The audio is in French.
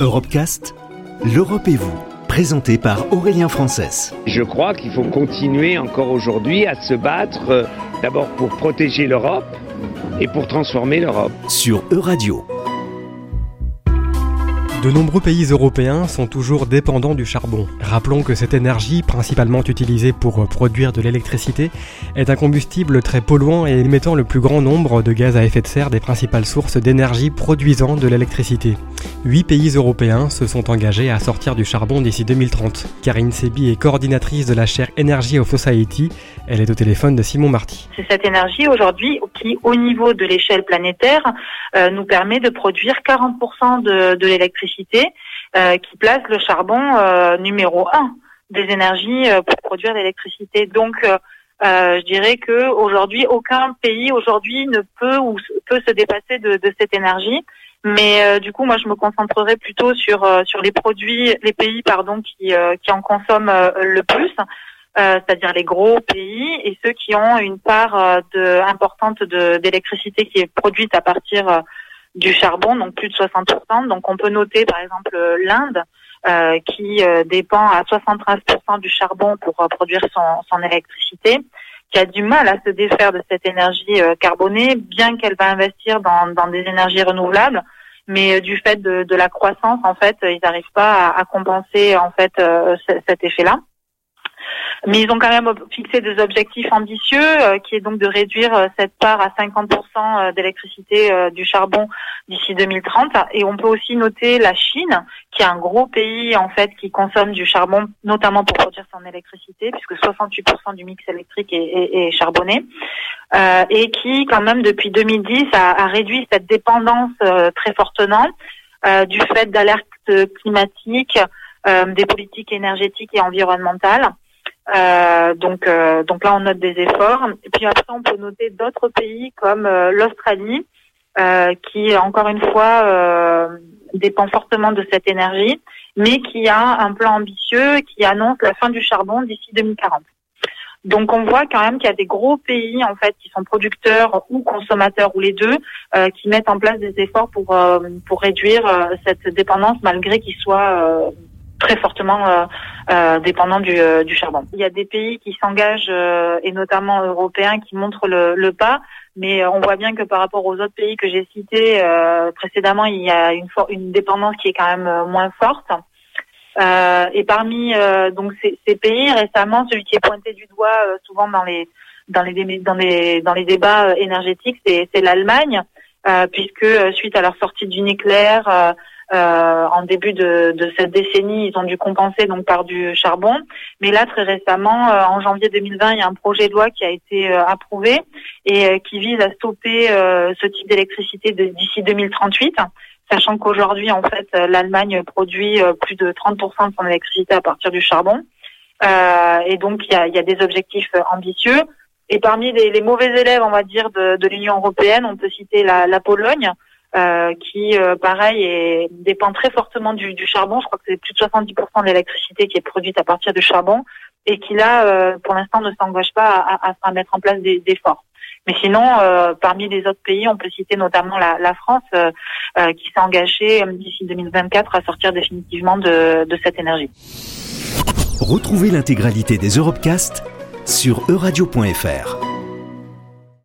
Europecast, l'Europe et vous, présenté par Aurélien Frances. Je crois qu'il faut continuer encore aujourd'hui à se battre euh, d'abord pour protéger l'Europe et pour transformer l'Europe. Sur Euradio. De nombreux pays européens sont toujours dépendants du charbon. Rappelons que cette énergie, principalement utilisée pour produire de l'électricité, est un combustible très polluant et émettant le plus grand nombre de gaz à effet de serre des principales sources d'énergie produisant de l'électricité. Huit pays européens se sont engagés à sortir du charbon d'ici 2030. Karine Sebi est coordinatrice de la chaire Energy of Society. Elle est au téléphone de Simon Marty. C'est cette énergie aujourd'hui qui, au niveau de l'échelle planétaire, euh, nous permet de produire 40% de, l'électricité, euh, qui place le charbon euh, numéro un des énergies pour produire l'électricité. Donc, je dirais que aujourd'hui, aucun pays aujourd'hui ne peut ou peut se dépasser de cette énergie. Mais euh, du coup, moi, je me concentrerai plutôt sur euh, sur les produits, les pays, pardon, qui euh, qui en consomment le plus, c'est-à-dire les gros pays et ceux qui ont une part de, importante d'électricité qui est produite à partir du charbon, donc plus de 60%. Donc, on peut noter, par exemple, l'Inde. qui dépend à 73% du charbon pour produire son, son électricité qui a du mal à se défaire de cette énergie euh, carbonée, bien qu'elle va investir dans, des énergies renouvelables, mais euh, du fait de, la croissance, en fait, ils n'arrivent pas à, à, compenser en fait euh, cet effet-là. Mais ils ont quand même fixé des objectifs ambitieux, euh, qui est donc de réduire euh, cette part à 50% euh, d'électricité du charbon d'ici 2030. Et on peut aussi noter la Chine, qui est un gros pays en fait qui consomme du charbon, notamment pour produire son électricité, puisque 68% du mix électrique est, est, est charbonné, euh, et qui quand même depuis 2010 a, a réduit cette dépendance très fortement du fait d'alertes climatiques, des politiques énergétiques et environnementales. Euh, donc, euh, donc là, on note des efforts. Et puis après, on peut noter d'autres pays comme euh, l'Australie, qui encore une fois dépend fortement de cette énergie, mais qui a un plan ambitieux qui annonce la fin du charbon d'ici 2040. Donc on voit quand même qu'il y a des gros pays en fait qui sont producteurs ou consommateurs ou les deux qui mettent en place des efforts pour pour réduire cette dépendance malgré qu'ils soient très fortement euh, euh, dépendant du, euh, du, charbon. Il y a des pays qui s'engagent, et notamment européens, qui montrent le, le, pas, mais on voit bien que par rapport aux autres pays que j'ai cités précédemment, il y a une, une dépendance qui est quand même moins forte. et parmi donc ces, ces, pays, récemment, celui qui est pointé du doigt souvent dans les dans les dans les dans les débats énergétiques, c'est l'Allemagne, puisque suite à leur sortie du nucléaire euh, en début de, de, cette décennie, ils ont dû compenser donc par du charbon. Mais là, très récemment, euh, en janvier 2020, il y a un projet de loi qui a été euh, approuvé et qui vise à stopper ce type d'électricité d'ici 2038 sachant qu'aujourd'hui, en fait, l'Allemagne produit plus de 30% de son électricité à partir du charbon. Euh, et donc, il y a, y a, des objectifs ambitieux. Et parmi les, les, mauvais élèves, on va dire, de, de l'Union européenne, on peut citer la, la Pologne, euh, qui, euh, pareil, dépend très fortement du, charbon. Je crois que c'est plus de 70% de l'électricité qui est produite à partir du charbon et qui, là, euh, pour l'instant, ne s'engage pas à, mettre en place des, efforts. Mais sinon, parmi les autres pays, on peut citer notamment la, France, qui s'est engagée d'ici 2024 à sortir définitivement de, de cette énergie. Retrouvez l'intégralité des Europecast sur euradio.fr.